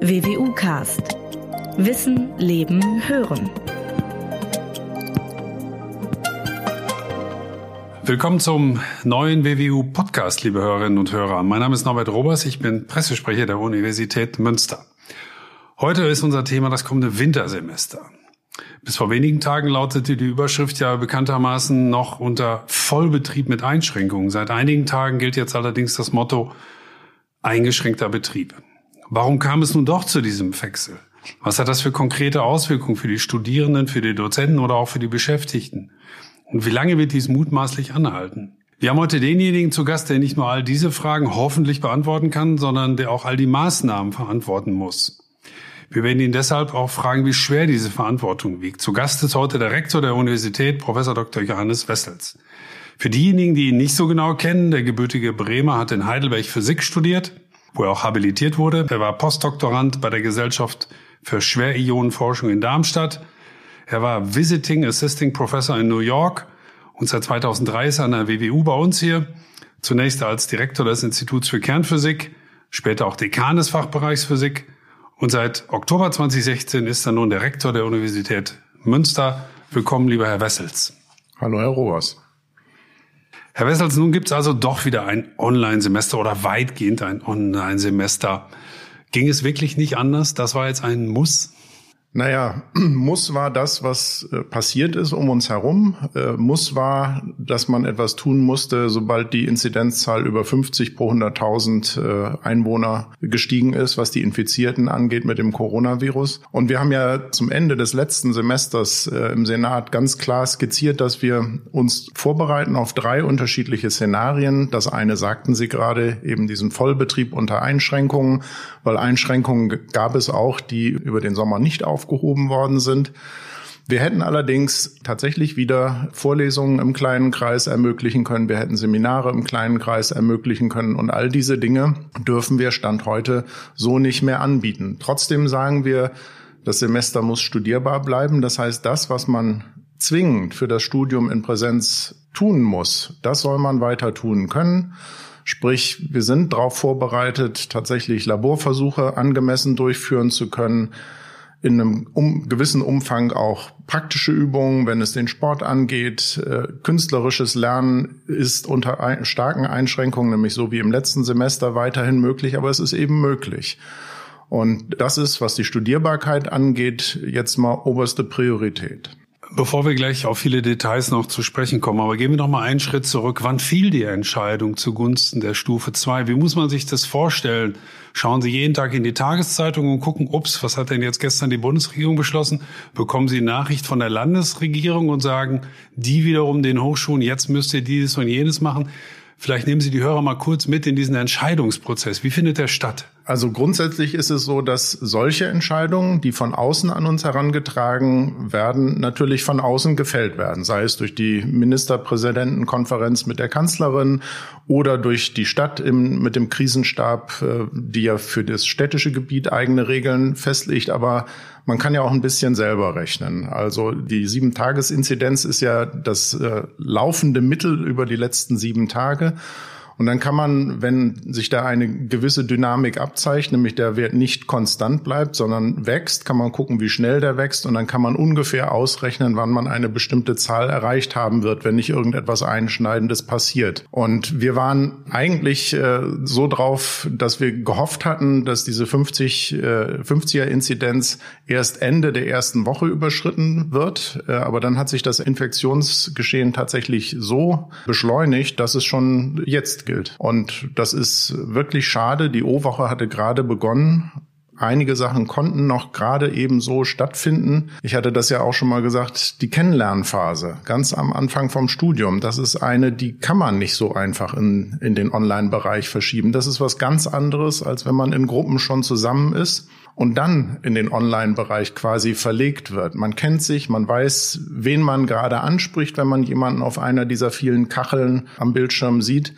WWU Cast. Wissen, Leben, Hören. Willkommen zum neuen WWU Podcast, liebe Hörerinnen und Hörer. Mein Name ist Norbert Robers, ich bin Pressesprecher der Universität Münster. Heute ist unser Thema das kommende Wintersemester. Bis vor wenigen Tagen lautete die Überschrift ja bekanntermaßen noch unter Vollbetrieb mit Einschränkungen. Seit einigen Tagen gilt jetzt allerdings das Motto eingeschränkter Betrieb. Warum kam es nun doch zu diesem Wechsel? Was hat das für konkrete Auswirkungen für die Studierenden, für die Dozenten oder auch für die Beschäftigten? Und wie lange wird dies mutmaßlich anhalten? Wir haben heute denjenigen zu Gast, der nicht nur all diese Fragen hoffentlich beantworten kann, sondern der auch all die Maßnahmen verantworten muss. Wir werden ihn deshalb auch fragen, wie schwer diese Verantwortung wiegt. Zu Gast ist heute der Rektor der Universität, Professor Dr. Johannes Wessels. Für diejenigen, die ihn nicht so genau kennen, der gebürtige Bremer hat in Heidelberg Physik studiert, wo er auch habilitiert wurde. Er war Postdoktorand bei der Gesellschaft für Schwerionenforschung in Darmstadt. Er war Visiting Assisting Professor in New York und seit 2003 ist er an der WWU bei uns hier. Zunächst als Direktor des Instituts für Kernphysik, später auch Dekan des Fachbereichs Physik und seit Oktober 2016 ist er nun der Rektor der Universität Münster. Willkommen, lieber Herr Wessels. Hallo, Herr Rohrs. Herr Wessels, nun gibt es also doch wieder ein Online-Semester oder weitgehend ein Online-Semester. Ging es wirklich nicht anders? Das war jetzt ein Muss? Naja, muss war das, was äh, passiert ist um uns herum. Äh, muss war, dass man etwas tun musste, sobald die Inzidenzzahl über 50 pro 100.000 äh, Einwohner gestiegen ist, was die Infizierten angeht mit dem Coronavirus. Und wir haben ja zum Ende des letzten Semesters im Senat ganz klar skizziert, dass wir uns vorbereiten auf drei unterschiedliche Szenarien. Das eine sagten Sie gerade, eben diesen Vollbetrieb unter Einschränkungen, weil Einschränkungen gab es auch, die über den Sommer nicht auf aufgehoben worden sind. Wir hätten allerdings tatsächlich wieder Vorlesungen im kleinen Kreis ermöglichen können. Wir hätten Seminare im kleinen Kreis ermöglichen können. Und all diese Dinge dürfen wir Stand heute so nicht mehr anbieten. Trotzdem sagen wir, das Semester muss studierbar bleiben. Das heißt, das, was man zwingend für das Studium in Präsenz tun muss, das soll man weiter tun können. Sprich, wir sind darauf vorbereitet, tatsächlich Laborversuche angemessen durchführen zu können in einem um, gewissen Umfang auch praktische Übungen, wenn es den Sport angeht. Äh, künstlerisches Lernen ist unter ein, starken Einschränkungen, nämlich so wie im letzten Semester, weiterhin möglich, aber es ist eben möglich. Und das ist, was die Studierbarkeit angeht, jetzt mal oberste Priorität. Bevor wir gleich auf viele Details noch zu sprechen kommen, aber gehen wir noch mal einen Schritt zurück. Wann fiel die Entscheidung zugunsten der Stufe 2? Wie muss man sich das vorstellen? Schauen Sie jeden Tag in die Tageszeitung und gucken, ups, was hat denn jetzt gestern die Bundesregierung beschlossen? Bekommen Sie Nachricht von der Landesregierung und sagen, die wiederum den Hochschulen, jetzt müsst ihr dieses und jenes machen. Vielleicht nehmen Sie die Hörer mal kurz mit in diesen Entscheidungsprozess. Wie findet der statt? Also grundsätzlich ist es so, dass solche Entscheidungen, die von außen an uns herangetragen werden, natürlich von außen gefällt werden, sei es durch die Ministerpräsidentenkonferenz mit der Kanzlerin oder durch die Stadt im, mit dem Krisenstab, äh, die ja für das städtische Gebiet eigene Regeln festlegt. Aber man kann ja auch ein bisschen selber rechnen. Also die Sieben-Tages-Inzidenz ist ja das äh, laufende Mittel über die letzten sieben Tage. Und dann kann man, wenn sich da eine gewisse Dynamik abzeichnet, nämlich der Wert nicht konstant bleibt, sondern wächst, kann man gucken, wie schnell der wächst und dann kann man ungefähr ausrechnen, wann man eine bestimmte Zahl erreicht haben wird, wenn nicht irgendetwas Einschneidendes passiert. Und wir waren eigentlich äh, so drauf, dass wir gehofft hatten, dass diese 50, äh, 50er-Inzidenz erst Ende der ersten Woche überschritten wird. Äh, aber dann hat sich das Infektionsgeschehen tatsächlich so beschleunigt, dass es schon jetzt gilt. Und das ist wirklich schade. Die O-Woche hatte gerade begonnen. Einige Sachen konnten noch gerade eben so stattfinden. Ich hatte das ja auch schon mal gesagt, die Kennenlernphase, ganz am Anfang vom Studium, das ist eine, die kann man nicht so einfach in, in den Online-Bereich verschieben. Das ist was ganz anderes, als wenn man in Gruppen schon zusammen ist und dann in den Online-Bereich quasi verlegt wird. Man kennt sich, man weiß, wen man gerade anspricht, wenn man jemanden auf einer dieser vielen Kacheln am Bildschirm sieht.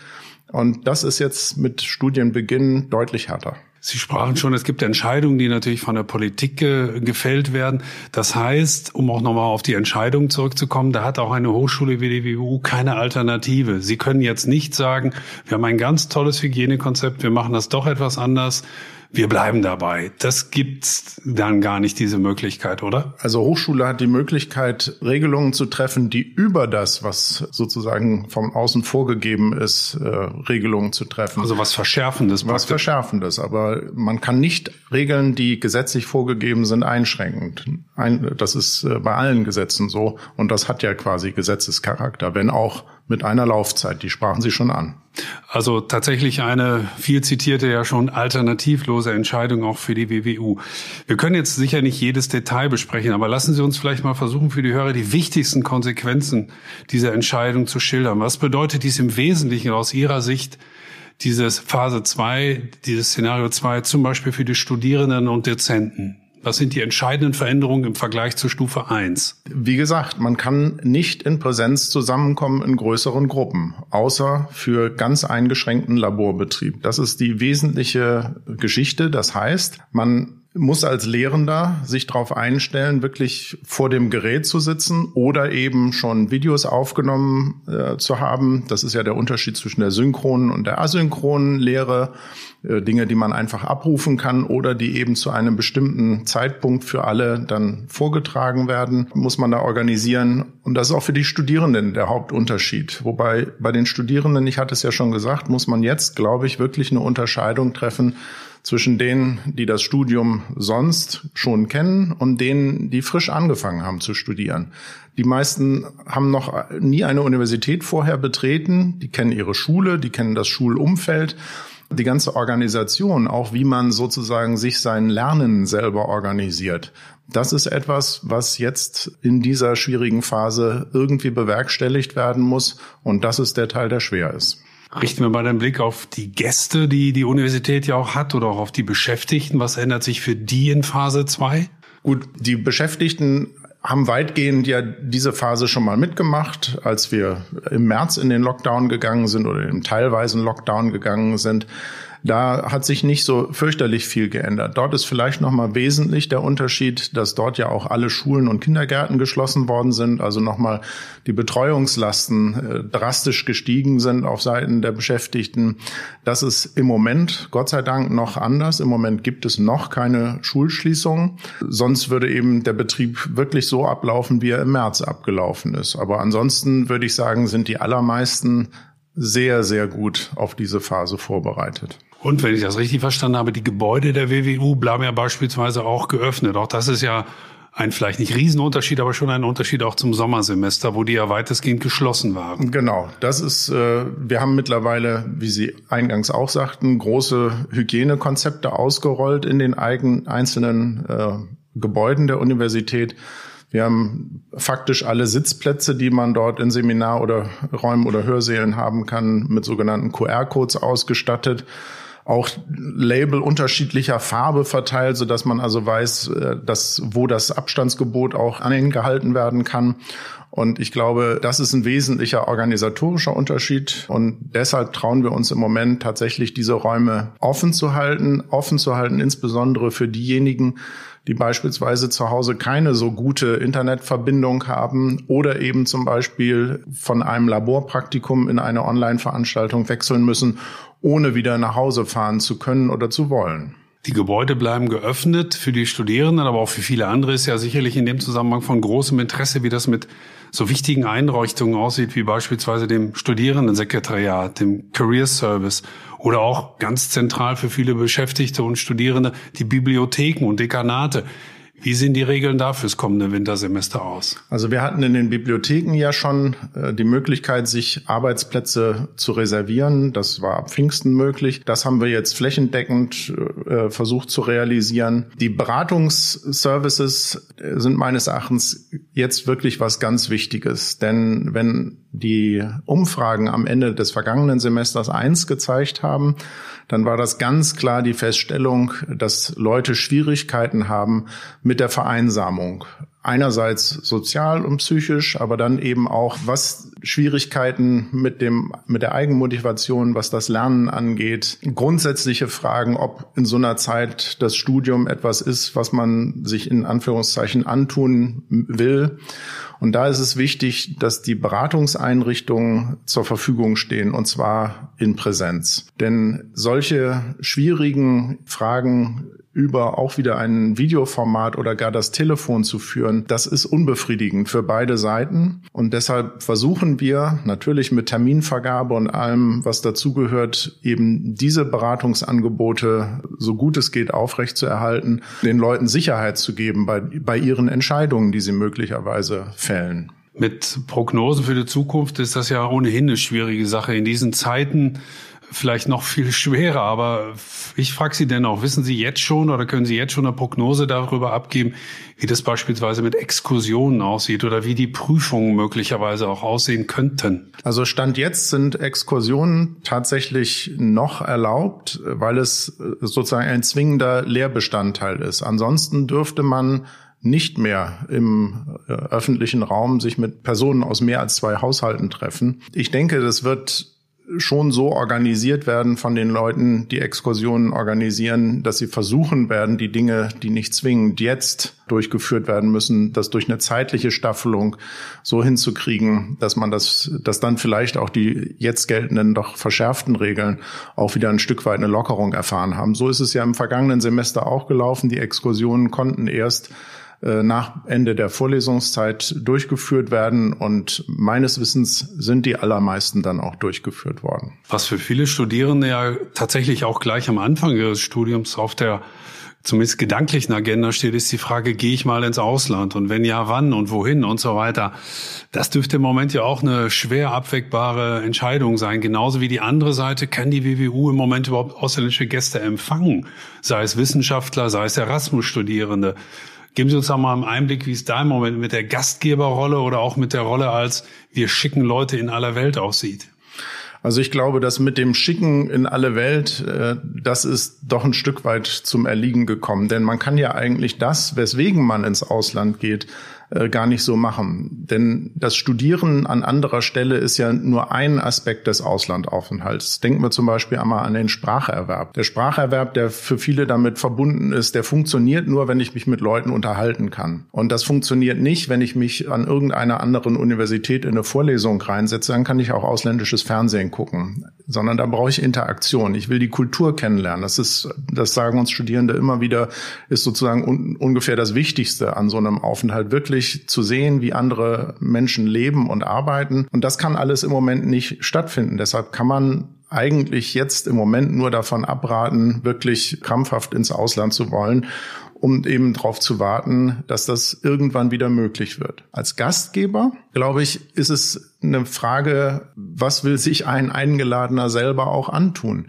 Und das ist jetzt mit Studienbeginn deutlich härter. Sie sprachen schon, es gibt Entscheidungen, die natürlich von der Politik ge gefällt werden. Das heißt, um auch nochmal auf die Entscheidung zurückzukommen, da hat auch eine Hochschule wie die WU keine Alternative. Sie können jetzt nicht sagen, wir haben ein ganz tolles Hygienekonzept, wir machen das doch etwas anders. Wir bleiben dabei. Das gibt's dann gar nicht, diese Möglichkeit, oder? Also Hochschule hat die Möglichkeit, Regelungen zu treffen, die über das, was sozusagen vom Außen vorgegeben ist, äh, Regelungen zu treffen. Also was Verschärfendes. Was Verschärfendes. Aber man kann nicht Regeln, die gesetzlich vorgegeben sind, einschränkend. Ein, das ist äh, bei allen Gesetzen so. Und das hat ja quasi Gesetzescharakter, wenn auch mit einer Laufzeit. Die sprachen Sie schon an. Also tatsächlich eine viel zitierte, ja schon alternativlose Entscheidung auch für die WWU. Wir können jetzt sicher nicht jedes Detail besprechen, aber lassen Sie uns vielleicht mal versuchen, für die Hörer die wichtigsten Konsequenzen dieser Entscheidung zu schildern. Was bedeutet dies im Wesentlichen aus Ihrer Sicht dieses Phase 2, dieses Szenario 2 zum Beispiel für die Studierenden und Dozenten? Was sind die entscheidenden Veränderungen im Vergleich zur Stufe 1? Wie gesagt, man kann nicht in Präsenz zusammenkommen in größeren Gruppen, außer für ganz eingeschränkten Laborbetrieb. Das ist die wesentliche Geschichte. Das heißt, man muss als Lehrender sich darauf einstellen, wirklich vor dem Gerät zu sitzen oder eben schon Videos aufgenommen äh, zu haben. Das ist ja der Unterschied zwischen der synchronen und der asynchronen Lehre. Äh, Dinge, die man einfach abrufen kann oder die eben zu einem bestimmten Zeitpunkt für alle dann vorgetragen werden, muss man da organisieren. Und das ist auch für die Studierenden der Hauptunterschied. Wobei bei den Studierenden, ich hatte es ja schon gesagt, muss man jetzt, glaube ich, wirklich eine Unterscheidung treffen zwischen denen, die das Studium sonst schon kennen und denen, die frisch angefangen haben zu studieren. Die meisten haben noch nie eine Universität vorher betreten, die kennen ihre Schule, die kennen das Schulumfeld. Die ganze Organisation, auch wie man sozusagen sich sein Lernen selber organisiert, das ist etwas, was jetzt in dieser schwierigen Phase irgendwie bewerkstelligt werden muss. Und das ist der Teil, der schwer ist. Richten wir mal den Blick auf die Gäste, die die Universität ja auch hat oder auch auf die Beschäftigten. Was ändert sich für die in Phase 2? Gut, die Beschäftigten haben weitgehend ja diese Phase schon mal mitgemacht, als wir im März in den Lockdown gegangen sind oder im teilweisen Lockdown gegangen sind. Da hat sich nicht so fürchterlich viel geändert. Dort ist vielleicht noch mal wesentlich der Unterschied, dass dort ja auch alle Schulen und Kindergärten geschlossen worden sind, also noch mal die Betreuungslasten äh, drastisch gestiegen sind auf Seiten der Beschäftigten. Das ist im Moment Gott sei Dank noch anders. Im Moment gibt es noch keine Schulschließung. Sonst würde eben der Betrieb wirklich so ablaufen, wie er im März abgelaufen ist. Aber ansonsten würde ich sagen, sind die allermeisten sehr, sehr gut auf diese Phase vorbereitet. Und wenn ich das richtig verstanden habe, die Gebäude der WWU bleiben ja beispielsweise auch geöffnet. Auch das ist ja ein vielleicht nicht Riesenunterschied, aber schon ein Unterschied auch zum Sommersemester, wo die ja weitestgehend geschlossen waren. Genau, das ist, äh, wir haben mittlerweile, wie Sie eingangs auch sagten, große Hygienekonzepte ausgerollt in den eigenen einzelnen äh, Gebäuden der Universität. Wir haben faktisch alle Sitzplätze, die man dort in Seminar- oder Räumen oder Hörsälen haben kann, mit sogenannten QR-Codes ausgestattet auch Label unterschiedlicher Farbe verteilt, so dass man also weiß, äh, dass wo das Abstandsgebot auch angehalten werden kann. Und ich glaube, das ist ein wesentlicher organisatorischer Unterschied. Und deshalb trauen wir uns im Moment tatsächlich, diese Räume offen zu halten, offen zu halten, insbesondere für diejenigen, die beispielsweise zu Hause keine so gute Internetverbindung haben oder eben zum Beispiel von einem Laborpraktikum in eine Online-Veranstaltung wechseln müssen, ohne wieder nach Hause fahren zu können oder zu wollen. Die Gebäude bleiben geöffnet für die Studierenden, aber auch für viele andere ist ja sicherlich in dem Zusammenhang von großem Interesse, wie das mit so wichtigen Einrichtungen aussieht, wie beispielsweise dem Studierendensekretariat, dem Career Service oder auch ganz zentral für viele Beschäftigte und Studierende die Bibliotheken und Dekanate. Wie sehen die Regeln da fürs kommende Wintersemester aus? Also wir hatten in den Bibliotheken ja schon äh, die Möglichkeit, sich Arbeitsplätze zu reservieren. Das war ab Pfingsten möglich. Das haben wir jetzt flächendeckend äh, versucht zu realisieren. Die Beratungsservices sind meines Erachtens jetzt wirklich was ganz Wichtiges. Denn wenn die Umfragen am Ende des vergangenen Semesters eins gezeigt haben, dann war das ganz klar die Feststellung, dass Leute Schwierigkeiten haben mit der Vereinsamung. Einerseits sozial und psychisch, aber dann eben auch, was Schwierigkeiten mit dem, mit der Eigenmotivation, was das Lernen angeht. Grundsätzliche Fragen, ob in so einer Zeit das Studium etwas ist, was man sich in Anführungszeichen antun will. Und da ist es wichtig, dass die Beratungseinrichtungen zur Verfügung stehen, und zwar in Präsenz. Denn solche schwierigen Fragen über auch wieder ein Videoformat oder gar das Telefon zu führen, das ist unbefriedigend für beide Seiten. Und deshalb versuchen wir natürlich mit Terminvergabe und allem, was dazugehört, eben diese Beratungsangebote so gut es geht aufrechtzuerhalten, den Leuten Sicherheit zu geben bei, bei ihren Entscheidungen, die sie möglicherweise fällen. Mit Prognosen für die Zukunft ist das ja ohnehin eine schwierige Sache. In diesen Zeiten vielleicht noch viel schwerer. Aber ich frage Sie dennoch, wissen Sie jetzt schon oder können Sie jetzt schon eine Prognose darüber abgeben, wie das beispielsweise mit Exkursionen aussieht oder wie die Prüfungen möglicherweise auch aussehen könnten? Also Stand jetzt sind Exkursionen tatsächlich noch erlaubt, weil es sozusagen ein zwingender Lehrbestandteil ist. Ansonsten dürfte man nicht mehr im äh, öffentlichen Raum sich mit Personen aus mehr als zwei Haushalten treffen. Ich denke, das wird schon so organisiert werden von den Leuten, die Exkursionen organisieren, dass sie versuchen werden, die Dinge, die nicht zwingend jetzt durchgeführt werden müssen, das durch eine zeitliche Staffelung so hinzukriegen, dass man das, dass dann vielleicht auch die jetzt geltenden, doch verschärften Regeln auch wieder ein Stück weit eine Lockerung erfahren haben. So ist es ja im vergangenen Semester auch gelaufen. Die Exkursionen konnten erst äh, nach Ende der Vorlesungszeit durchgeführt werden und meines Wissens sind die allermeisten dann auch durchgeführt worden. Was für viele Studierende ja tatsächlich auch gleich am Anfang ihres Studiums auf der zumindest gedanklichen Agenda steht, ist die Frage, gehe ich mal ins Ausland und wenn ja, wann und wohin und so weiter. Das dürfte im Moment ja auch eine schwer abwägbare Entscheidung sein. Genauso wie die andere Seite, kann die WWU im Moment überhaupt ausländische Gäste empfangen? Sei es Wissenschaftler, sei es Erasmus-Studierende. Geben Sie uns da mal einen Einblick, wie es da im Moment mit der Gastgeberrolle oder auch mit der Rolle als wir schicken Leute in aller Welt aussieht. Also ich glaube, dass mit dem Schicken in alle Welt, äh, das ist doch ein Stück weit zum Erliegen gekommen. Denn man kann ja eigentlich das, weswegen man ins Ausland geht, äh, gar nicht so machen. Denn das Studieren an anderer Stelle ist ja nur ein Aspekt des Auslandaufenthalts. Denken wir zum Beispiel einmal an den Spracherwerb. Der Spracherwerb, der für viele damit verbunden ist, der funktioniert nur, wenn ich mich mit Leuten unterhalten kann. Und das funktioniert nicht, wenn ich mich an irgendeiner anderen Universität in eine Vorlesung reinsetze, dann kann ich auch ausländisches Fernsehen gucken. Sondern da brauche ich Interaktion. Ich will die Kultur kennenlernen. Das ist, das sagen uns Studierende immer wieder, ist sozusagen un ungefähr das Wichtigste an so einem Aufenthalt. Wirklich wirklich zu sehen, wie andere Menschen leben und arbeiten. Und das kann alles im Moment nicht stattfinden. Deshalb kann man eigentlich jetzt im Moment nur davon abraten, wirklich krampfhaft ins Ausland zu wollen, um eben darauf zu warten, dass das irgendwann wieder möglich wird. Als Gastgeber, glaube ich, ist es eine Frage, was will sich ein Eingeladener selber auch antun?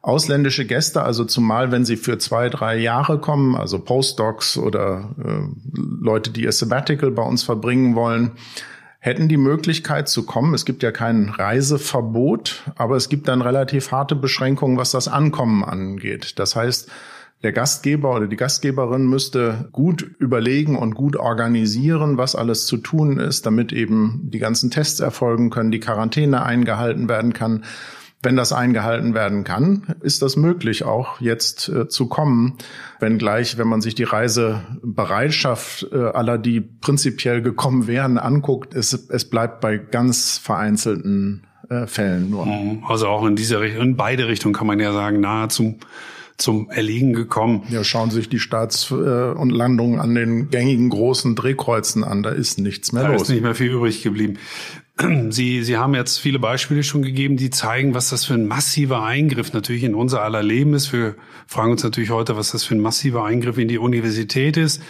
ausländische Gäste, also zumal wenn sie für zwei, drei Jahre kommen, also Postdocs oder äh, Leute, die ihr Sabbatical bei uns verbringen wollen, hätten die Möglichkeit zu kommen. Es gibt ja kein Reiseverbot, aber es gibt dann relativ harte Beschränkungen, was das Ankommen angeht. Das heißt, der Gastgeber oder die Gastgeberin müsste gut überlegen und gut organisieren, was alles zu tun ist, damit eben die ganzen Tests erfolgen können, die Quarantäne eingehalten werden kann. Wenn das eingehalten werden kann, ist das möglich, auch jetzt äh, zu kommen. Wenngleich, wenn man sich die Reisebereitschaft äh, aller, die prinzipiell gekommen wären, anguckt, es, es bleibt bei ganz vereinzelten äh, Fällen nur. Also auch in diese Richtung, in beide Richtungen kann man ja sagen, nahezu zum Erliegen gekommen. Ja, schauen Sie sich die Starts äh, und Landungen an den gängigen großen Drehkreuzen an. Da ist nichts mehr da los. Da ist nicht mehr viel übrig geblieben. Sie, Sie haben jetzt viele Beispiele schon gegeben, die zeigen, was das für ein massiver Eingriff natürlich in unser aller Leben ist. Wir fragen uns natürlich heute, was das für ein massiver Eingriff in die Universität ist.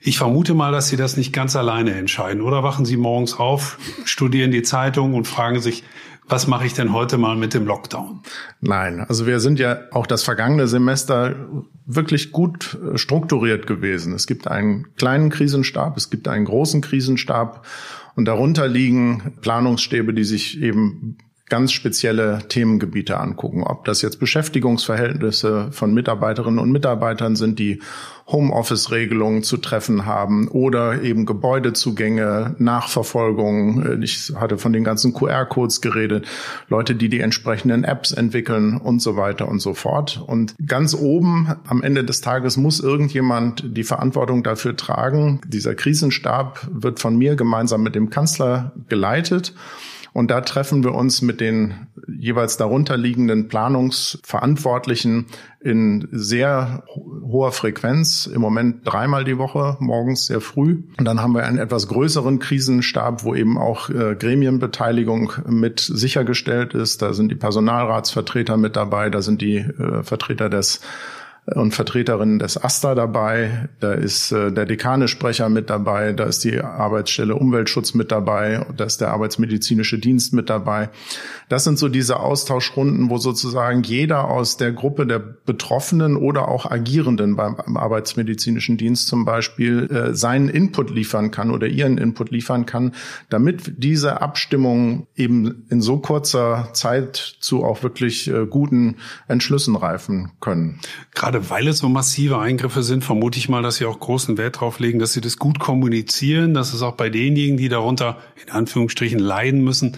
Ich vermute mal, dass Sie das nicht ganz alleine entscheiden. Oder wachen Sie morgens auf, studieren die Zeitung und fragen sich, was mache ich denn heute mal mit dem Lockdown? Nein, also wir sind ja auch das vergangene Semester wirklich gut äh, strukturiert gewesen. Es gibt einen kleinen Krisenstab, es gibt einen großen Krisenstab und darunter liegen Planungsstäbe, die sich eben ganz spezielle Themengebiete angucken. Ob das jetzt Beschäftigungsverhältnisse von Mitarbeiterinnen und Mitarbeitern sind, die Homeoffice-Regelungen zu treffen haben oder eben Gebäudezugänge, Nachverfolgung. Ich hatte von den ganzen QR-Codes geredet, Leute, die die entsprechenden Apps entwickeln und so weiter und so fort. Und ganz oben am Ende des Tages muss irgendjemand die Verantwortung dafür tragen. Dieser Krisenstab wird von mir gemeinsam mit dem Kanzler geleitet. Und da treffen wir uns mit den jeweils darunterliegenden Planungsverantwortlichen in sehr hoher Frequenz, im Moment dreimal die Woche, morgens sehr früh. Und dann haben wir einen etwas größeren Krisenstab, wo eben auch äh, Gremienbeteiligung mit sichergestellt ist. Da sind die Personalratsvertreter mit dabei, da sind die äh, Vertreter des und Vertreterinnen des AStA dabei, da ist äh, der Dekanesprecher mit dabei, da ist die Arbeitsstelle Umweltschutz mit dabei, da ist der Arbeitsmedizinische Dienst mit dabei. Das sind so diese Austauschrunden, wo sozusagen jeder aus der Gruppe der Betroffenen oder auch Agierenden beim Arbeitsmedizinischen Dienst zum Beispiel äh, seinen Input liefern kann oder ihren Input liefern kann, damit diese Abstimmung eben in so kurzer Zeit zu auch wirklich äh, guten Entschlüssen reifen können. Gerade gerade weil es so massive Eingriffe sind, vermute ich mal, dass Sie auch großen Wert drauf legen, dass Sie das gut kommunizieren, dass es auch bei denjenigen, die darunter in Anführungsstrichen leiden müssen,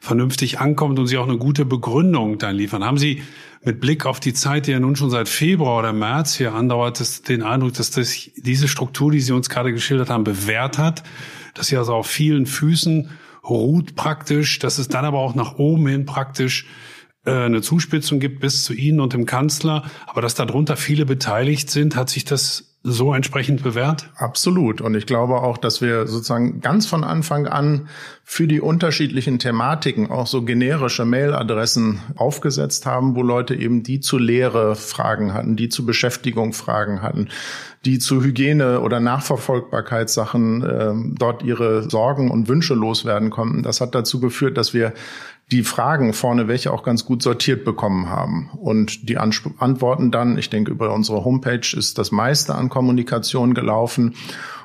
vernünftig ankommt und Sie auch eine gute Begründung dann liefern. Haben Sie mit Blick auf die Zeit, die ja nun schon seit Februar oder März hier andauert, das, den Eindruck, dass das, diese Struktur, die Sie uns gerade geschildert haben, bewährt hat, dass sie also auf vielen Füßen ruht praktisch, dass es dann aber auch nach oben hin praktisch eine Zuspitzung gibt bis zu Ihnen und dem Kanzler, aber dass darunter viele beteiligt sind, hat sich das so entsprechend bewährt? Absolut. Und ich glaube auch, dass wir sozusagen ganz von Anfang an für die unterschiedlichen Thematiken auch so generische Mailadressen aufgesetzt haben, wo Leute eben die zu Lehre Fragen hatten, die zu Beschäftigung Fragen hatten, die zu Hygiene oder Nachverfolgbarkeitssachen äh, dort ihre Sorgen und Wünsche loswerden konnten. Das hat dazu geführt, dass wir die Fragen vorne welche auch ganz gut sortiert bekommen haben. Und die Antworten dann, ich denke, über unsere Homepage ist das meiste an Kommunikation gelaufen.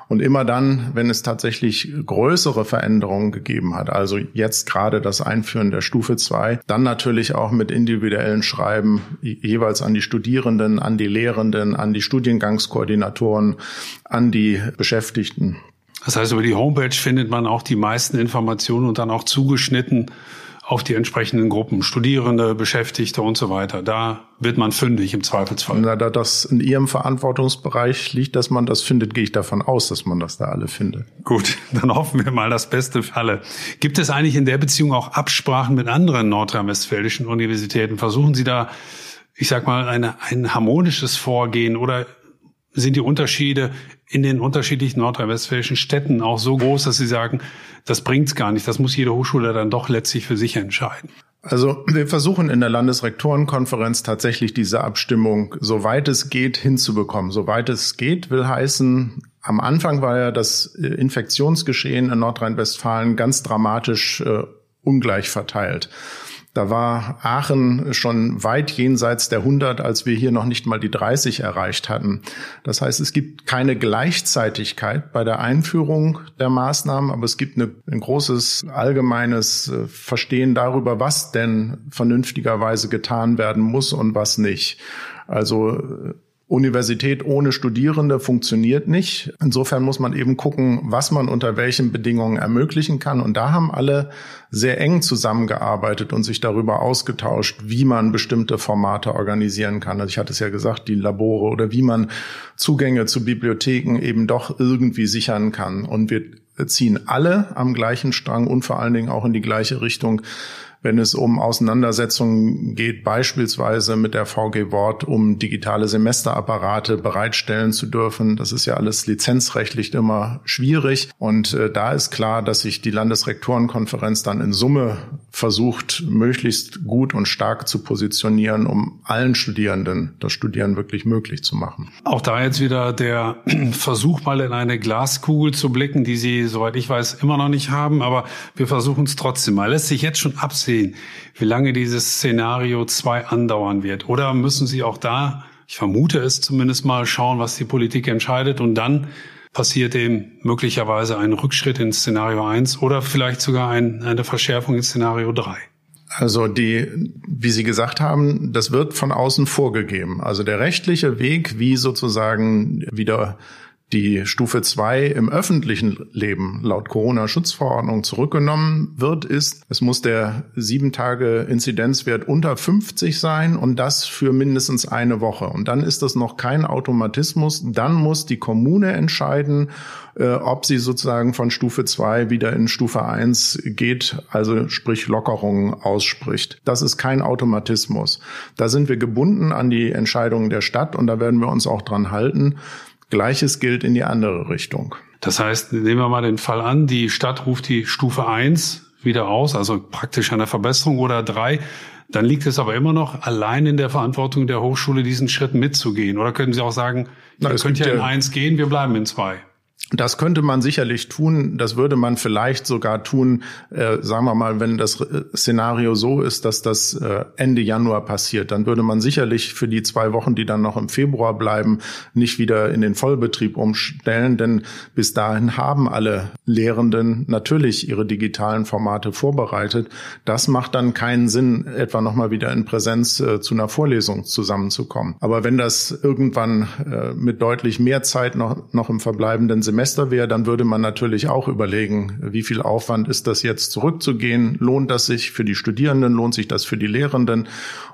Und immer dann, wenn es tatsächlich größere Veränderungen gegeben hat, also jetzt gerade das Einführen der Stufe 2, dann natürlich auch mit individuellen Schreiben jeweils an die Studierenden, an die Lehrenden, an die Studiengangskoordinatoren, an die Beschäftigten. Das heißt, über die Homepage findet man auch die meisten Informationen und dann auch zugeschnitten auf die entsprechenden Gruppen, Studierende, Beschäftigte und so weiter. Da wird man fündig im Zweifelsfall. Na, da das in Ihrem Verantwortungsbereich liegt, dass man das findet, gehe ich davon aus, dass man das da alle findet. Gut, dann hoffen wir mal das Beste für alle. Gibt es eigentlich in der Beziehung auch Absprachen mit anderen nordrhein-westfälischen Universitäten? Versuchen Sie da, ich sag mal, eine, ein harmonisches Vorgehen oder sind die Unterschiede in den unterschiedlichen nordrhein-westfälischen Städten auch so groß, dass Sie sagen, das bringt's gar nicht. Das muss jede Hochschule dann doch letztlich für sich entscheiden. Also wir versuchen in der Landesrektorenkonferenz tatsächlich diese Abstimmung, soweit es geht, hinzubekommen. Soweit es geht, will heißen, am Anfang war ja das Infektionsgeschehen in Nordrhein-Westfalen ganz dramatisch äh, ungleich verteilt. Da war Aachen schon weit jenseits der 100, als wir hier noch nicht mal die 30 erreicht hatten. Das heißt, es gibt keine Gleichzeitigkeit bei der Einführung der Maßnahmen, aber es gibt eine, ein großes allgemeines äh, Verstehen darüber, was denn vernünftigerweise getan werden muss und was nicht. Also äh, Universität ohne Studierende funktioniert nicht. Insofern muss man eben gucken, was man unter welchen Bedingungen ermöglichen kann. Und da haben alle sehr eng zusammengearbeitet und sich darüber ausgetauscht, wie man bestimmte Formate organisieren kann. Also ich hatte es ja gesagt, die Labore oder wie man Zugänge zu Bibliotheken eben doch irgendwie sichern kann. Und wir ziehen alle am gleichen Strang und vor allen Dingen auch in die gleiche Richtung wenn es um Auseinandersetzungen geht, beispielsweise mit der VG Wort, um digitale Semesterapparate bereitstellen zu dürfen. Das ist ja alles lizenzrechtlich immer schwierig. Und äh, da ist klar, dass sich die Landesrektorenkonferenz dann in Summe versucht, möglichst gut und stark zu positionieren, um allen Studierenden das Studieren wirklich möglich zu machen. Auch da jetzt wieder der Versuch, mal in eine Glaskugel zu blicken, die Sie, soweit ich weiß, immer noch nicht haben. Aber wir versuchen es trotzdem mal. Lässt sich jetzt schon absehen, absehen, wie lange dieses Szenario 2 andauern wird? Oder müssen Sie auch da, ich vermute es zumindest mal, schauen, was die Politik entscheidet und dann passiert eben möglicherweise ein Rückschritt in Szenario 1 oder vielleicht sogar ein, eine Verschärfung in Szenario 3? Also die, wie Sie gesagt haben, das wird von außen vorgegeben. Also der rechtliche Weg, wie sozusagen wieder die Stufe 2 im öffentlichen Leben laut Corona-Schutzverordnung zurückgenommen wird, ist, es muss der sieben Tage Inzidenzwert unter 50 sein und das für mindestens eine Woche. Und dann ist das noch kein Automatismus. Dann muss die Kommune entscheiden, äh, ob sie sozusagen von Stufe 2 wieder in Stufe 1 geht, also sprich Lockerungen ausspricht. Das ist kein Automatismus. Da sind wir gebunden an die Entscheidungen der Stadt und da werden wir uns auch dran halten. Gleiches gilt in die andere Richtung. Das heißt, nehmen wir mal den Fall an, die Stadt ruft die Stufe 1 wieder aus, also praktisch eine Verbesserung oder 3. Dann liegt es aber immer noch allein in der Verantwortung der Hochschule, diesen Schritt mitzugehen. Oder können Sie auch sagen, Na, ihr könnt ja in 1 gehen, wir bleiben in 2. Das könnte man sicherlich tun. Das würde man vielleicht sogar tun, äh, sagen wir mal, wenn das äh, Szenario so ist, dass das äh, Ende Januar passiert. Dann würde man sicherlich für die zwei Wochen, die dann noch im Februar bleiben, nicht wieder in den Vollbetrieb umstellen. Denn bis dahin haben alle Lehrenden natürlich ihre digitalen Formate vorbereitet. Das macht dann keinen Sinn, etwa nochmal wieder in Präsenz äh, zu einer Vorlesung zusammenzukommen. Aber wenn das irgendwann äh, mit deutlich mehr Zeit noch, noch im verbleibenden Semester wäre, dann würde man natürlich auch überlegen, wie viel Aufwand ist das jetzt zurückzugehen? Lohnt das sich für die Studierenden? Lohnt sich das für die Lehrenden?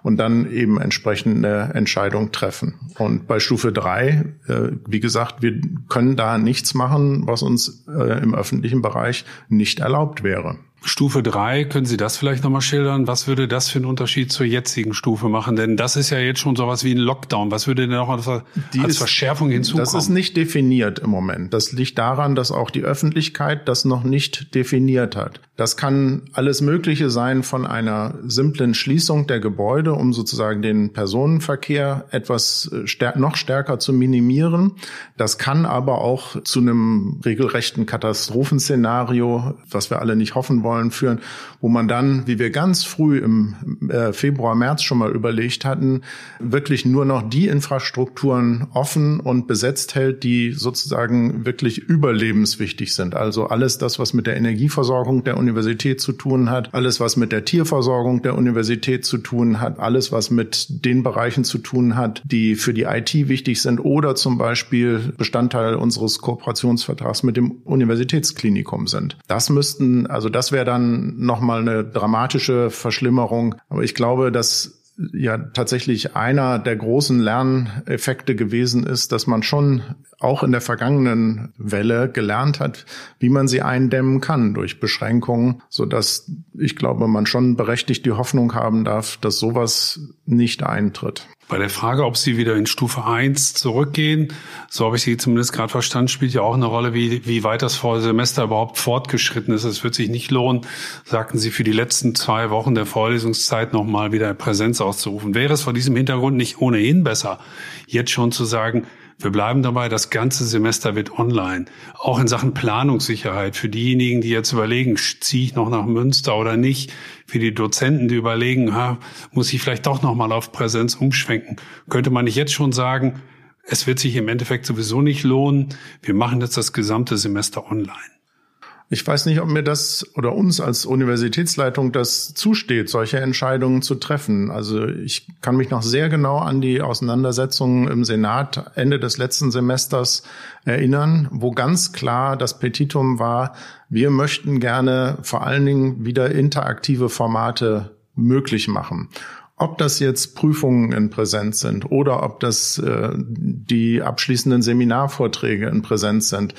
Und dann eben entsprechend eine Entscheidung treffen. Und bei Stufe drei, äh, wie gesagt, wir können da nichts machen, was uns äh, im öffentlichen Bereich nicht erlaubt wäre. Stufe drei, können Sie das vielleicht nochmal schildern? Was würde das für einen Unterschied zur jetzigen Stufe machen? Denn das ist ja jetzt schon sowas wie ein Lockdown. Was würde denn noch als, als ist, Verschärfung hinzukommen? Das ist nicht definiert im Moment. Das liegt daran, dass auch die Öffentlichkeit das noch nicht definiert hat. Das kann alles Mögliche sein von einer simplen Schließung der Gebäude, um sozusagen den Personenverkehr etwas äh, stär noch stärker zu minimieren. Das kann aber auch zu einem regelrechten Katastrophenszenario, was wir alle nicht hoffen wollen, führen, wo man dann, wie wir ganz früh im äh, Februar, März schon mal überlegt hatten, wirklich nur noch die Infrastrukturen offen und besetzt hält, die sozusagen wirklich überlebenswichtig sind. Also alles das, was mit der Energieversorgung der Universität zu tun hat, alles, was mit der Tierversorgung der Universität zu tun hat, alles, was mit den Bereichen zu tun hat, die für die IT wichtig sind oder zum Beispiel Bestandteil unseres Kooperationsvertrags mit dem Universitätsklinikum sind. Das müssten, also das wäre dann nochmal eine dramatische Verschlimmerung. Aber ich glaube, dass ja tatsächlich einer der großen Lerneffekte gewesen ist, dass man schon auch in der vergangenen Welle gelernt hat, wie man sie eindämmen kann durch Beschränkungen, so dass ich glaube, man schon berechtigt die Hoffnung haben darf, dass sowas nicht eintritt. Bei der Frage, ob Sie wieder in Stufe 1 zurückgehen, so habe ich Sie zumindest gerade verstanden, spielt ja auch eine Rolle, wie, wie weit das Semester überhaupt fortgeschritten ist. Es wird sich nicht lohnen, sagten Sie, für die letzten zwei Wochen der Vorlesungszeit nochmal wieder Präsenz auszurufen. Wäre es vor diesem Hintergrund nicht ohnehin besser, jetzt schon zu sagen, wir bleiben dabei, das ganze Semester wird online. Auch in Sachen Planungssicherheit für diejenigen, die jetzt überlegen, ziehe ich noch nach Münster oder nicht. Für die Dozenten, die überlegen, ha, muss ich vielleicht doch noch mal auf Präsenz umschwenken. Könnte man nicht jetzt schon sagen, es wird sich im Endeffekt sowieso nicht lohnen. Wir machen jetzt das gesamte Semester online. Ich weiß nicht, ob mir das oder uns als Universitätsleitung das zusteht, solche Entscheidungen zu treffen. Also ich kann mich noch sehr genau an die Auseinandersetzungen im Senat Ende des letzten Semesters erinnern, wo ganz klar das Petitum war, wir möchten gerne vor allen Dingen wieder interaktive Formate möglich machen. Ob das jetzt Prüfungen in Präsenz sind oder ob das äh, die abschließenden Seminarvorträge in Präsenz sind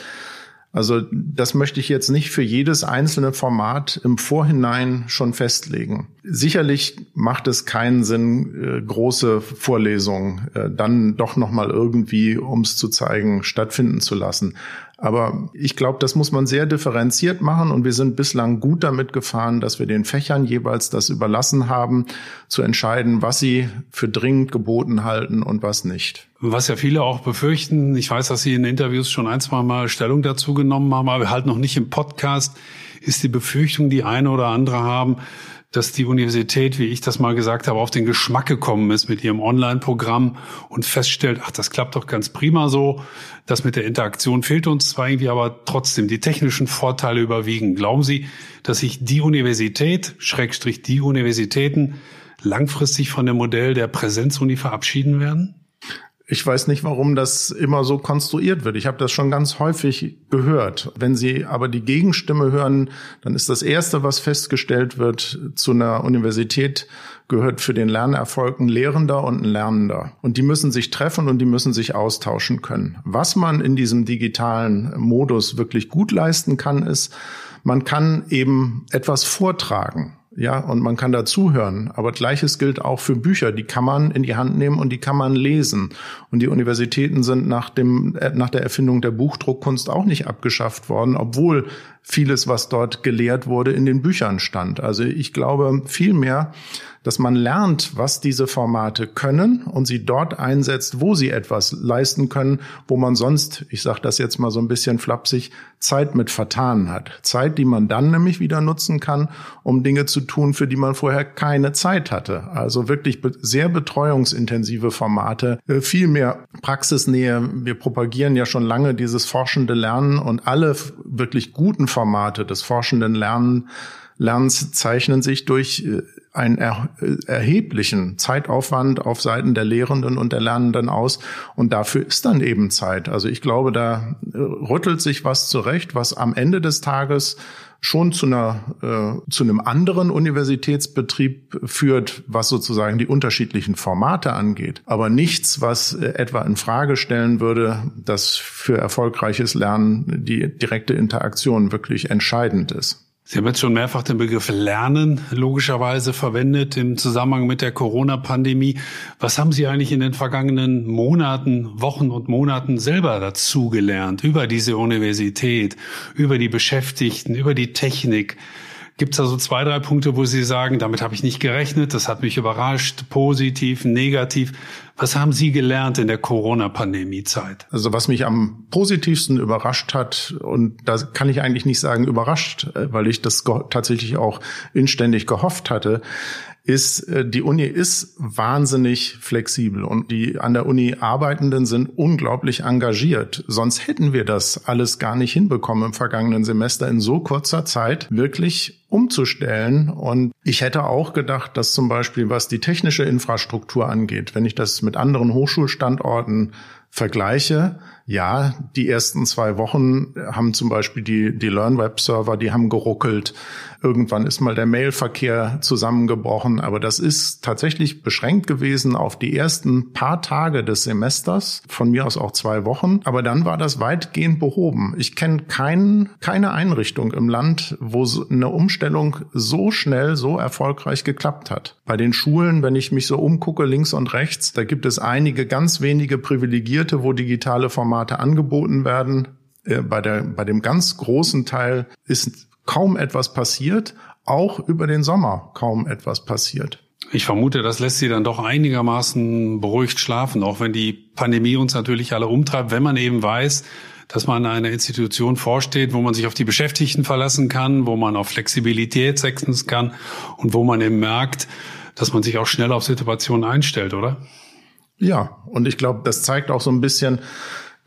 also das möchte ich jetzt nicht für jedes einzelne Format im Vorhinein schon festlegen. Sicherlich macht es keinen Sinn, äh, große Vorlesungen äh, dann doch noch mal irgendwie, um es zu zeigen, stattfinden zu lassen. Aber ich glaube, das muss man sehr differenziert machen und wir sind bislang gut damit gefahren, dass wir den Fächern jeweils das überlassen haben, zu entscheiden, was sie für dringend geboten halten und was nicht. Was ja viele auch befürchten, ich weiß, dass Sie in Interviews schon ein, zwei Mal Stellung dazu genommen haben, aber halt noch nicht im Podcast, ist die Befürchtung, die eine oder andere haben, dass die Universität, wie ich das mal gesagt habe, auf den Geschmack gekommen ist mit ihrem Online-Programm und feststellt, ach, das klappt doch ganz prima so. Das mit der Interaktion fehlt uns zwar irgendwie, aber trotzdem die technischen Vorteile überwiegen. Glauben Sie, dass sich die Universität, Schrägstrich die Universitäten, langfristig von dem Modell der Präsenzuni verabschieden werden? Ich weiß nicht, warum das immer so konstruiert wird. Ich habe das schon ganz häufig gehört. Wenn Sie aber die Gegenstimme hören, dann ist das Erste, was festgestellt wird, zu einer Universität gehört für den Lernerfolg ein Lehrender und ein Lernender. Und die müssen sich treffen und die müssen sich austauschen können. Was man in diesem digitalen Modus wirklich gut leisten kann, ist, man kann eben etwas vortragen. Ja, und man kann da zuhören. Aber gleiches gilt auch für Bücher. Die kann man in die Hand nehmen und die kann man lesen. Und die Universitäten sind nach dem, äh, nach der Erfindung der Buchdruckkunst auch nicht abgeschafft worden, obwohl vieles, was dort gelehrt wurde, in den Büchern stand. Also ich glaube vielmehr, dass man lernt, was diese Formate können und sie dort einsetzt, wo sie etwas leisten können, wo man sonst, ich sage das jetzt mal so ein bisschen flapsig, Zeit mit vertan hat. Zeit, die man dann nämlich wieder nutzen kann, um Dinge zu tun, für die man vorher keine Zeit hatte. Also wirklich sehr betreuungsintensive Formate, äh, viel mehr Praxisnähe. Wir propagieren ja schon lange dieses forschende Lernen und alle wirklich guten Formate des forschenden Lernen Lernens zeichnen sich durch äh, einen er erheblichen Zeitaufwand auf Seiten der Lehrenden und der Lernenden aus. Und dafür ist dann eben Zeit. Also ich glaube, da äh, rüttelt sich was zurecht, was am Ende des Tages schon zu einer äh, zu einem anderen Universitätsbetrieb führt, was sozusagen die unterschiedlichen Formate angeht, aber nichts, was äh, etwa in Frage stellen würde, dass für erfolgreiches Lernen die direkte Interaktion wirklich entscheidend ist. Sie haben jetzt schon mehrfach den Begriff Lernen logischerweise verwendet im Zusammenhang mit der Corona-Pandemie. Was haben Sie eigentlich in den vergangenen Monaten, Wochen und Monaten selber dazu gelernt über diese Universität, über die Beschäftigten, über die Technik? Gibt es da so zwei, drei Punkte, wo Sie sagen, damit habe ich nicht gerechnet, das hat mich überrascht, positiv, negativ? Was haben Sie gelernt in der Corona-Pandemie-Zeit? Also was mich am positivsten überrascht hat, und da kann ich eigentlich nicht sagen überrascht, äh, weil ich das tatsächlich auch inständig gehofft hatte, ist, äh, die Uni ist wahnsinnig flexibel und die an der Uni Arbeitenden sind unglaublich engagiert. Sonst hätten wir das alles gar nicht hinbekommen im vergangenen Semester in so kurzer Zeit wirklich umzustellen. Und ich hätte auch gedacht, dass zum Beispiel, was die technische Infrastruktur angeht, wenn ich das mit anderen Hochschulstandorten vergleiche, ja, die ersten zwei Wochen haben zum Beispiel die, die LearnWeb-Server, die haben geruckelt. Irgendwann ist mal der Mailverkehr zusammengebrochen, aber das ist tatsächlich beschränkt gewesen auf die ersten paar Tage des Semesters, von mir aus auch zwei Wochen. Aber dann war das weitgehend behoben. Ich kenne kein, keine Einrichtung im Land, wo eine Umstellung so schnell, so erfolgreich geklappt hat. Bei den Schulen, wenn ich mich so umgucke, links und rechts, da gibt es einige ganz wenige Privilegierte, wo digitale Formate angeboten werden. Äh, bei, der, bei dem ganz großen Teil ist kaum etwas passiert, auch über den Sommer kaum etwas passiert. Ich vermute, das lässt Sie dann doch einigermaßen beruhigt schlafen, auch wenn die Pandemie uns natürlich alle umtreibt, wenn man eben weiß, dass man einer Institution vorsteht, wo man sich auf die Beschäftigten verlassen kann, wo man auf Flexibilität setzen kann und wo man eben merkt, dass man sich auch schnell auf Situationen einstellt, oder? Ja, und ich glaube, das zeigt auch so ein bisschen,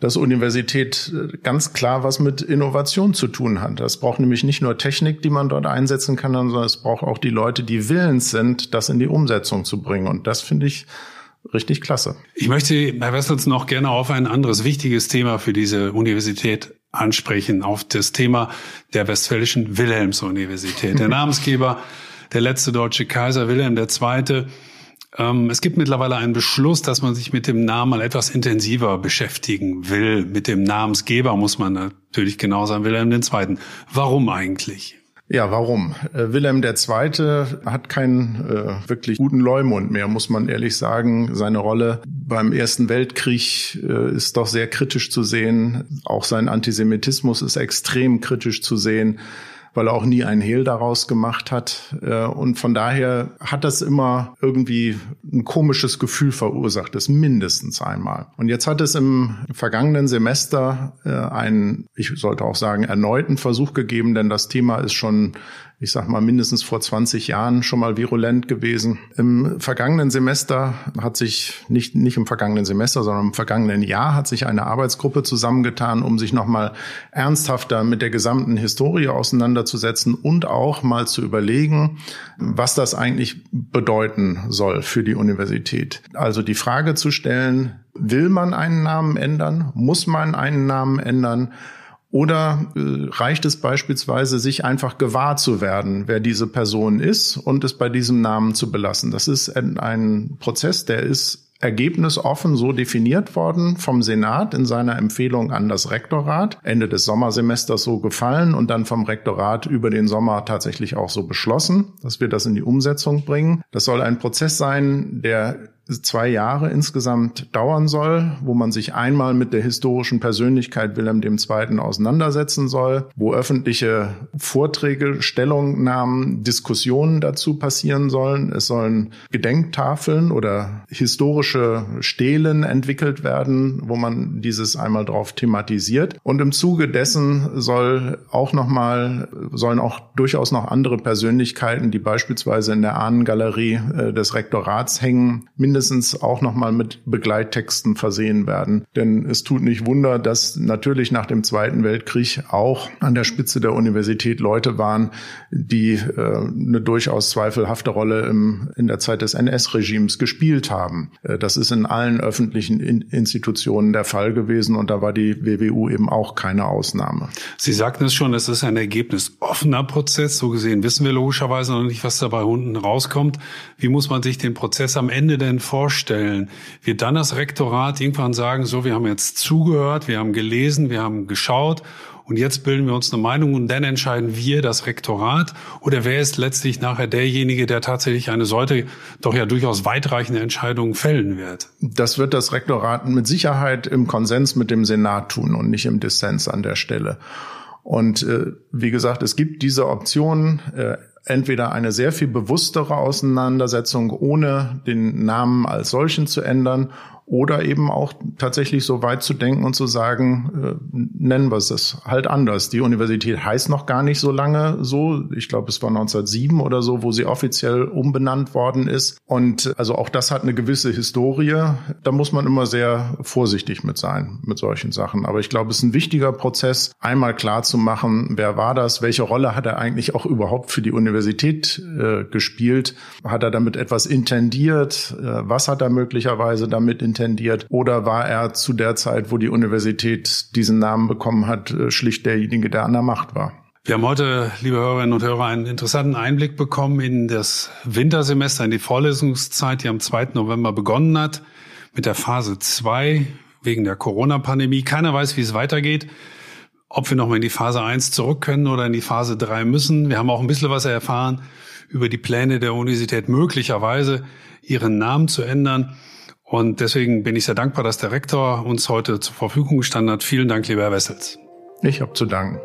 dass Universität äh, ganz klar was mit Innovation zu tun hat. Das braucht nämlich nicht nur Technik, die man dort einsetzen kann, sondern es braucht auch die Leute, die willens sind, das in die Umsetzung zu bringen. Und das finde ich richtig klasse. Ich möchte, Herr Wessels, noch gerne auf ein anderes wichtiges Thema für diese Universität ansprechen, auf das Thema der Westfälischen Wilhelms-Universität. Der Namensgeber, der letzte deutsche Kaiser Wilhelm II., es gibt mittlerweile einen Beschluss, dass man sich mit dem Namen mal etwas intensiver beschäftigen will. Mit dem Namensgeber muss man natürlich genau sein, Wilhelm II. Warum eigentlich? Ja, warum? Äh, Wilhelm II. hat keinen äh, wirklich guten Leumund mehr, muss man ehrlich sagen. Seine Rolle beim Ersten Weltkrieg äh, ist doch sehr kritisch zu sehen. Auch sein Antisemitismus ist extrem kritisch zu sehen weil er auch nie ein Hehl daraus gemacht hat. Äh, und von daher hat das immer irgendwie ein komisches Gefühl verursacht, das mindestens einmal. Und jetzt hat es im vergangenen Semester äh, einen, ich sollte auch sagen, erneuten Versuch gegeben, denn das Thema ist schon ich sag mal, mindestens vor 20 Jahren schon mal virulent gewesen. Im vergangenen Semester hat sich, nicht, nicht im vergangenen Semester, sondern im vergangenen Jahr hat sich eine Arbeitsgruppe zusammengetan, um sich nochmal ernsthafter mit der gesamten Historie auseinanderzusetzen und auch mal zu überlegen, was das eigentlich bedeuten soll für die Universität. Also die Frage zu stellen, will man einen Namen ändern? Muss man einen Namen ändern? Oder äh, reicht es beispielsweise, sich einfach gewahr zu werden, wer diese Person ist und es bei diesem Namen zu belassen? Das ist ein, ein Prozess, der ist ergebnisoffen so definiert worden vom Senat in seiner Empfehlung an das Rektorat, Ende des Sommersemesters so gefallen und dann vom Rektorat über den Sommer tatsächlich auch so beschlossen, dass wir das in die Umsetzung bringen. Das soll ein Prozess sein, der zwei Jahre insgesamt dauern soll, wo man sich einmal mit der historischen Persönlichkeit Wilhelm II. auseinandersetzen soll, wo öffentliche Vorträge, Stellungnahmen, Diskussionen dazu passieren sollen. Es sollen Gedenktafeln oder historische Stelen entwickelt werden, wo man dieses einmal drauf thematisiert. Und im Zuge dessen soll auch nochmal, sollen auch durchaus noch andere Persönlichkeiten, die beispielsweise in der Ahnengalerie äh, des Rektorats hängen, mindestens mindestens auch nochmal mit Begleittexten versehen werden. Denn es tut nicht Wunder, dass natürlich nach dem Zweiten Weltkrieg auch an der Spitze der Universität Leute waren, die äh, eine durchaus zweifelhafte Rolle im, in der Zeit des NS-Regimes gespielt haben. Äh, das ist in allen öffentlichen in Institutionen der Fall gewesen und da war die WWU eben auch keine Ausnahme. Sie sagten es schon, es ist ein Ergebnis offener Prozess. So gesehen wissen wir logischerweise noch nicht, was dabei unten rauskommt. Wie muss man sich den Prozess am Ende denn vorstellen, wird dann das Rektorat irgendwann sagen, so, wir haben jetzt zugehört, wir haben gelesen, wir haben geschaut und jetzt bilden wir uns eine Meinung und dann entscheiden wir das Rektorat oder wer ist letztlich nachher derjenige, der tatsächlich eine solche doch ja durchaus weitreichende Entscheidung fällen wird? Das wird das Rektorat mit Sicherheit im Konsens mit dem Senat tun und nicht im Dissens an der Stelle. Und äh, wie gesagt, es gibt diese Option. Äh, entweder eine sehr viel bewusstere Auseinandersetzung, ohne den Namen als solchen zu ändern, oder eben auch tatsächlich so weit zu denken und zu sagen, äh, nennen wir es halt anders. Die Universität heißt noch gar nicht so lange so. Ich glaube, es war 1907 oder so, wo sie offiziell umbenannt worden ist. Und also auch das hat eine gewisse Historie. Da muss man immer sehr vorsichtig mit sein, mit solchen Sachen. Aber ich glaube, es ist ein wichtiger Prozess, einmal klar zu machen, wer war das, welche Rolle hat er eigentlich auch überhaupt für die Universität äh, gespielt? Hat er damit etwas intendiert? Äh, was hat er möglicherweise damit intendiert? Tendiert? Oder war er zu der Zeit, wo die Universität diesen Namen bekommen hat, äh, schlicht derjenige, der an der Macht war? Wir haben heute, liebe Hörerinnen und Hörer, einen interessanten Einblick bekommen in das Wintersemester, in die Vorlesungszeit, die am 2. November begonnen hat, mit der Phase 2 wegen der Corona-Pandemie. Keiner weiß, wie es weitergeht, ob wir nochmal in die Phase 1 zurück können oder in die Phase 3 müssen. Wir haben auch ein bisschen was erfahren über die Pläne der Universität, möglicherweise ihren Namen zu ändern. Und deswegen bin ich sehr dankbar, dass der Rektor uns heute zur Verfügung gestanden hat. Vielen Dank, lieber Herr Wessels. Ich habe zu danken.